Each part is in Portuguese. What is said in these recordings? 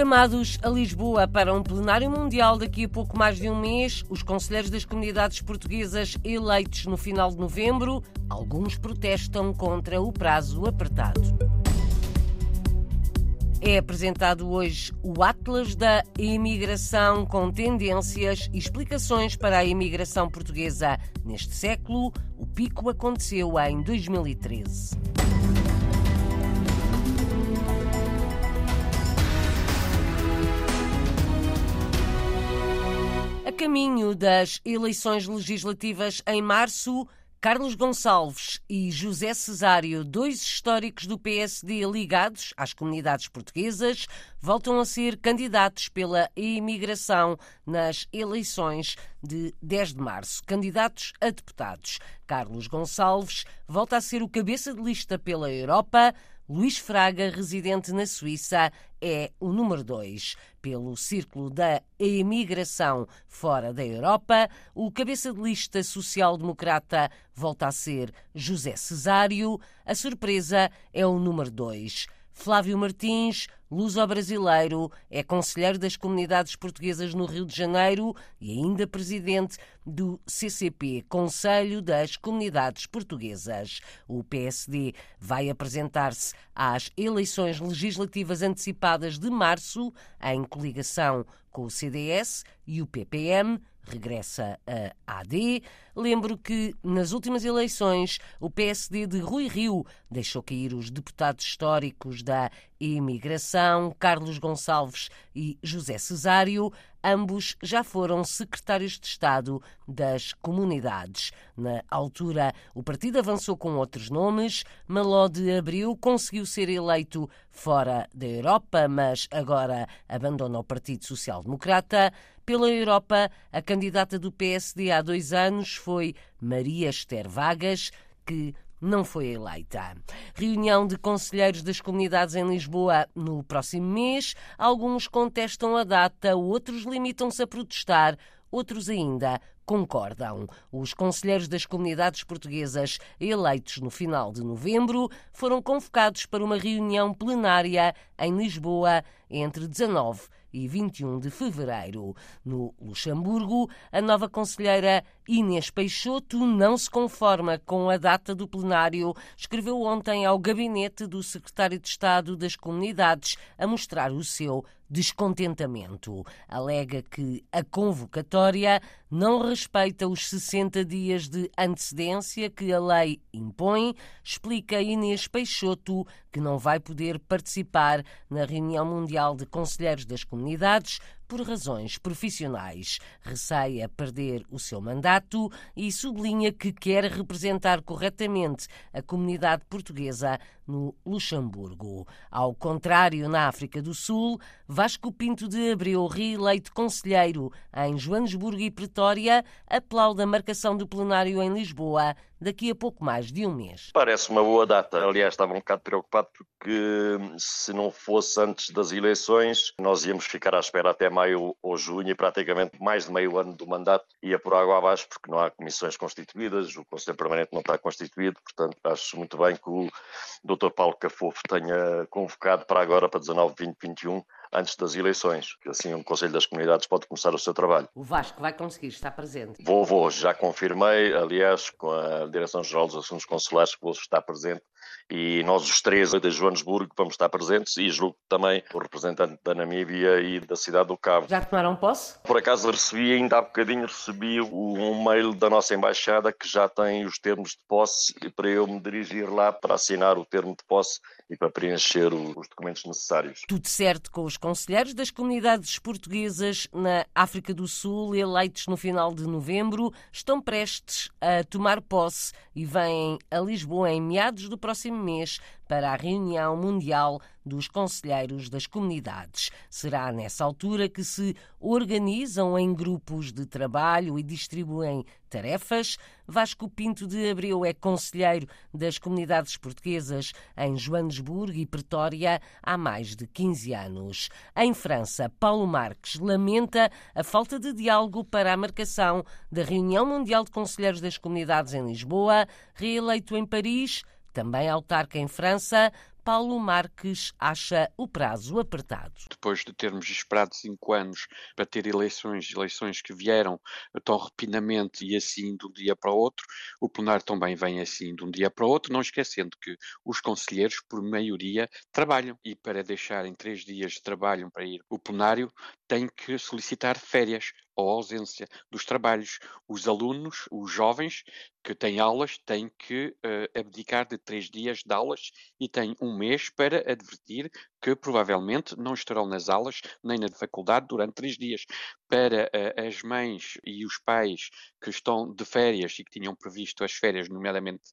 Chamados a Lisboa para um plenário mundial daqui a pouco mais de um mês, os conselheiros das comunidades portuguesas eleitos no final de novembro, alguns protestam contra o prazo apertado. É apresentado hoje o Atlas da Imigração com tendências e explicações para a imigração portuguesa neste século. O pico aconteceu em 2013. Caminho das eleições legislativas em março, Carlos Gonçalves e José Cesário, dois históricos do PSD ligados às comunidades portuguesas, voltam a ser candidatos pela imigração nas eleições de 10 de março. Candidatos a deputados. Carlos Gonçalves volta a ser o cabeça de lista pela Europa. Luís Fraga, residente na Suíça, é o número 2. Pelo Círculo da Emigração fora da Europa, o cabeça de lista social-democrata volta a ser José Cesário. A surpresa é o número 2. Flávio Martins, luso-brasileiro, é conselheiro das comunidades portuguesas no Rio de Janeiro e ainda presidente do CCP, Conselho das Comunidades Portuguesas. O PSD vai apresentar-se às eleições legislativas antecipadas de março, em coligação com o CDS e o PPM, regressa a AD. Lembro que nas últimas eleições o PSD de Rui Rio deixou cair os deputados históricos da imigração, Carlos Gonçalves e José Cesário. Ambos já foram secretários de Estado das comunidades. Na altura, o partido avançou com outros nomes. Maló de Abril conseguiu ser eleito fora da Europa, mas agora abandona o Partido Social Democrata. Pela Europa, a candidata do PSD há dois anos foi Maria Esther Vagas, que não foi eleita. Reunião de conselheiros das comunidades em Lisboa no próximo mês. Alguns contestam a data, outros limitam-se a protestar, outros ainda concordam. Os conselheiros das comunidades portuguesas eleitos no final de novembro foram convocados para uma reunião plenária em Lisboa entre 19 e 21 de fevereiro. No Luxemburgo, a nova conselheira Inês Peixoto não se conforma com a data do plenário. Escreveu ontem ao gabinete do secretário de Estado das Comunidades a mostrar o seu descontentamento. Alega que a convocatória não respeita os 60 dias de antecedência que a lei impõe, explica Inês Peixoto, que não vai poder participar na reunião mundial de conselheiros das comunidades por razões profissionais. Receia perder o seu mandato e sublinha que quer representar corretamente a comunidade portuguesa no Luxemburgo. Ao contrário, na África do Sul, Vasco Pinto de Abreu, reeleito conselheiro em Joanesburgo e Pretória, aplaude a marcação do plenário em Lisboa daqui a pouco mais de um mês. Parece uma boa data. Aliás, estava um bocado preocupado porque se não fosse antes das eleições, nós íamos ficar à espera até maio ou junho e praticamente mais de meio ano do mandato ia por água abaixo porque não há comissões constituídas, o Conselho Permanente não está constituído, portanto acho muito bem que o Dr. Paulo Cafofo tenha convocado para agora, para 19, 20, 21, antes das eleições, que assim o Conselho das Comunidades pode começar o seu trabalho. O Vasco vai conseguir estar presente? Vou, vou, já confirmei, aliás, com a Direção-Geral dos Assuntos Consulares que vou estar presente e nós os três da Joanesburgo vamos estar presentes e julgo também o representante da Namíbia e da cidade do Cabo. Já tomaram posse? Por acaso recebi, ainda há bocadinho recebi um mail da nossa embaixada que já tem os termos de posse para eu me dirigir lá para assinar o termo de posse e para preencher os documentos necessários. Tudo certo com os conselheiros das comunidades portuguesas na África do Sul, eleitos no final de novembro, estão prestes a tomar posse e vêm a Lisboa em meados do próximo mês para a reunião mundial dos conselheiros das comunidades. Será nessa altura que se organizam em grupos de trabalho e distribuem tarefas. Vasco Pinto de Abreu é conselheiro das comunidades portuguesas em Joanesburgo e Pretória há mais de 15 anos. Em França, Paulo Marques lamenta a falta de diálogo para a marcação da reunião mundial de conselheiros das comunidades em Lisboa, reeleito em Paris também autarca em França, Paulo Marques acha o prazo apertado. Depois de termos esperado cinco anos para ter eleições, eleições que vieram tão repinamente e assim de um dia para o outro, o plenário também vem assim de um dia para o outro, não esquecendo que os conselheiros, por maioria, trabalham e para deixarem três dias de trabalho para ir o plenário, têm que solicitar férias ou ausência dos trabalhos. Os alunos, os jovens que têm aulas, têm que uh, abdicar de três dias de aulas e têm um mês para advertir que provavelmente não estarão nas aulas nem na faculdade durante três dias. Para uh, as mães e os pais que estão de férias e que tinham previsto as férias, nomeadamente,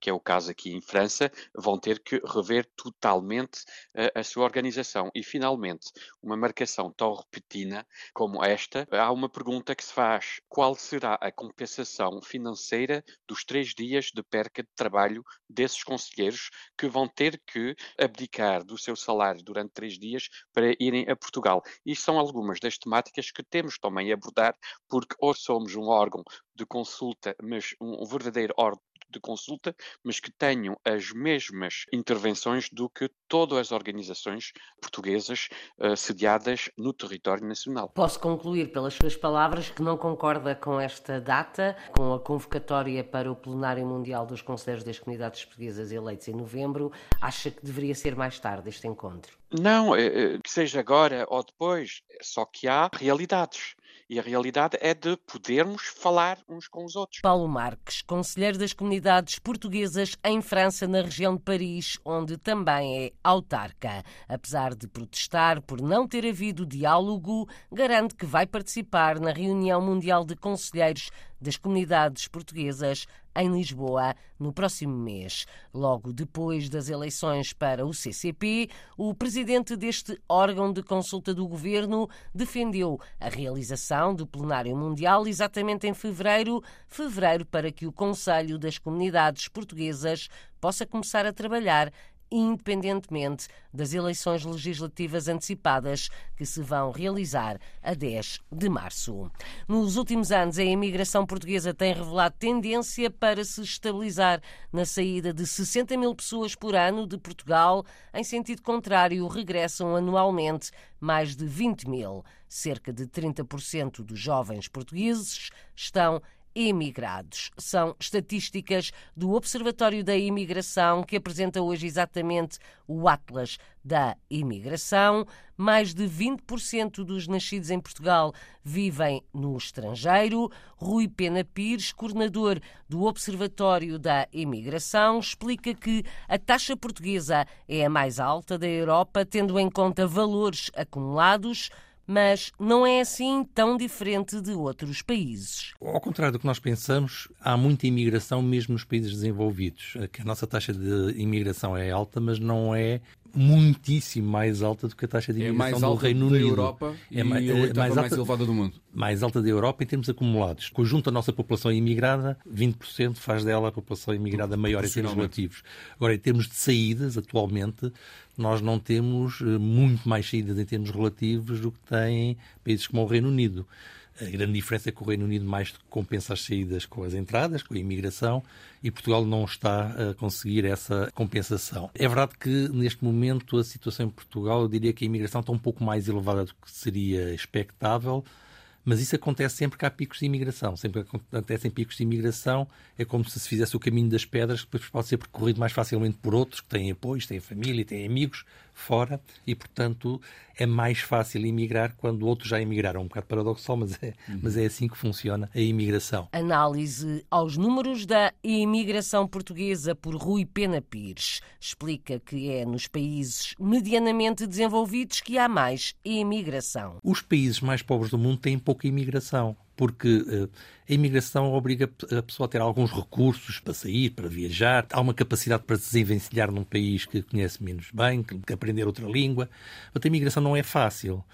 que é o caso aqui em França, vão ter que rever totalmente uh, a sua organização. E, finalmente, uma marcação tão repentina como esta, há uma pergunta que se faz: qual será a compensação financeira dos três dias de perca de trabalho desses conselheiros que vão ter que abdicar do seu salário durante três dias para irem a Portugal? E são algumas das temáticas que temos também a abordar, porque ou somos um órgão de consulta, mas um verdadeiro órgão de consulta, mas que tenham as mesmas intervenções do que todas as organizações portuguesas uh, sediadas no território nacional. Posso concluir pelas suas palavras que não concorda com esta data, com a convocatória para o Plenário Mundial dos Conselheiros das Comunidades Portuguesas eleitos em novembro, acha que deveria ser mais tarde este encontro? Não, é, é, que seja agora ou depois, só que há realidades. E a realidade é de podermos falar uns com os outros. Paulo Marques, conselheiro das comunidades portuguesas em França, na região de Paris, onde também é autarca. Apesar de protestar por não ter havido diálogo, garante que vai participar na reunião mundial de conselheiros das comunidades portuguesas em Lisboa no próximo mês. Logo depois das eleições para o CCP, o presidente deste órgão de consulta do governo defendeu a realização do plenário mundial exatamente em fevereiro, fevereiro para que o Conselho das Comunidades Portuguesas possa começar a trabalhar independentemente das eleições legislativas antecipadas que se vão realizar a 10 de março. Nos últimos anos, a imigração portuguesa tem revelado tendência para se estabilizar na saída de 60 mil pessoas por ano de Portugal. Em sentido contrário, regressam anualmente mais de 20 mil. Cerca de 30% dos jovens portugueses estão emigrados. São estatísticas do Observatório da Imigração, que apresenta hoje exatamente o Atlas da Imigração. Mais de 20% dos nascidos em Portugal vivem no estrangeiro. Rui Pena Pires, coordenador do Observatório da Imigração, explica que a taxa portuguesa é a mais alta da Europa, tendo em conta valores acumulados mas não é assim tão diferente de outros países. Ao contrário do que nós pensamos, há muita imigração mesmo nos países desenvolvidos. A nossa taxa de imigração é alta, mas não é muitíssimo mais alta do que a taxa de imigração é do Reino Unido. Europa é mais, e a é mais, alta, mais elevada do mundo. Mais alta da Europa em termos acumulados. Conjunto da nossa população imigrada, 20% faz dela a população imigrada maior em termos relativos. Agora, em termos de saídas, atualmente, nós não temos eh, muito mais saídas em termos relativos do que têm países como o Reino Unido. A grande diferença é que o Reino Unido mais compensa as saídas com as entradas, com a imigração, e Portugal não está a conseguir essa compensação. É verdade que, neste momento, a situação em Portugal, eu diria que a imigração está um pouco mais elevada do que seria expectável, mas isso acontece sempre que há picos de imigração. Sempre que acontecem picos de imigração, é como se se fizesse o caminho das pedras, que depois pode ser percorrido mais facilmente por outros que têm apoios, têm família, têm amigos fora e, portanto, é mais fácil emigrar quando outros já emigraram. Um bocado paradoxal, mas é, uhum. mas é assim que funciona a imigração. Análise aos números da imigração portuguesa por Rui Pena Pires. Explica que é nos países medianamente desenvolvidos que há mais imigração. Os países mais pobres do mundo têm pouco pouca imigração, porque uh, a imigração obriga a pessoa a ter alguns recursos para sair, para viajar, há uma capacidade para se desenvencilhar num país que conhece menos bem, que aprender outra língua. Mas a imigração não é fácil.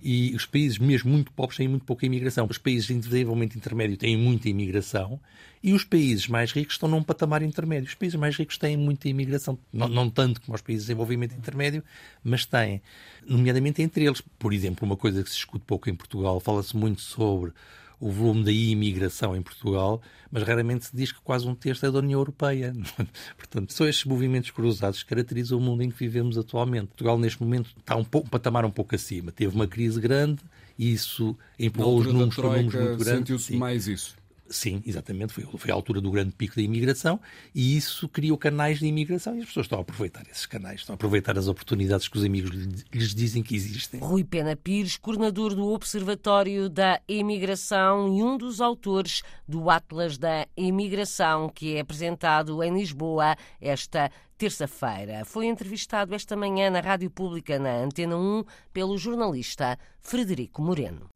E os países mesmo muito pobres têm muito pouca imigração. Os países de desenvolvimento intermédio têm muita imigração e os países mais ricos estão num patamar intermédio. Os países mais ricos têm muita imigração. Não, não tanto como os países de desenvolvimento intermédio, mas têm. Nomeadamente entre eles. Por exemplo, uma coisa que se escuta pouco em Portugal, fala-se muito sobre o volume da imigração em Portugal, mas raramente se diz que quase um terço é da União Europeia. Portanto, são estes movimentos cruzados que caracterizam o mundo em que vivemos atualmente. Portugal, neste momento, está um, pouco, um patamar um pouco acima. Teve uma crise grande e isso empurrou os números para números muito grandes. Sentiu-se mais isso. Sim, exatamente. Foi, foi a altura do grande pico da imigração e isso criou canais de imigração e as pessoas estão a aproveitar esses canais, estão a aproveitar as oportunidades que os amigos lhes dizem que existem. Rui Pena Pires, coordenador do Observatório da Imigração e um dos autores do Atlas da Imigração, que é apresentado em Lisboa esta terça-feira. Foi entrevistado esta manhã na Rádio Pública, na Antena 1, pelo jornalista Frederico Moreno.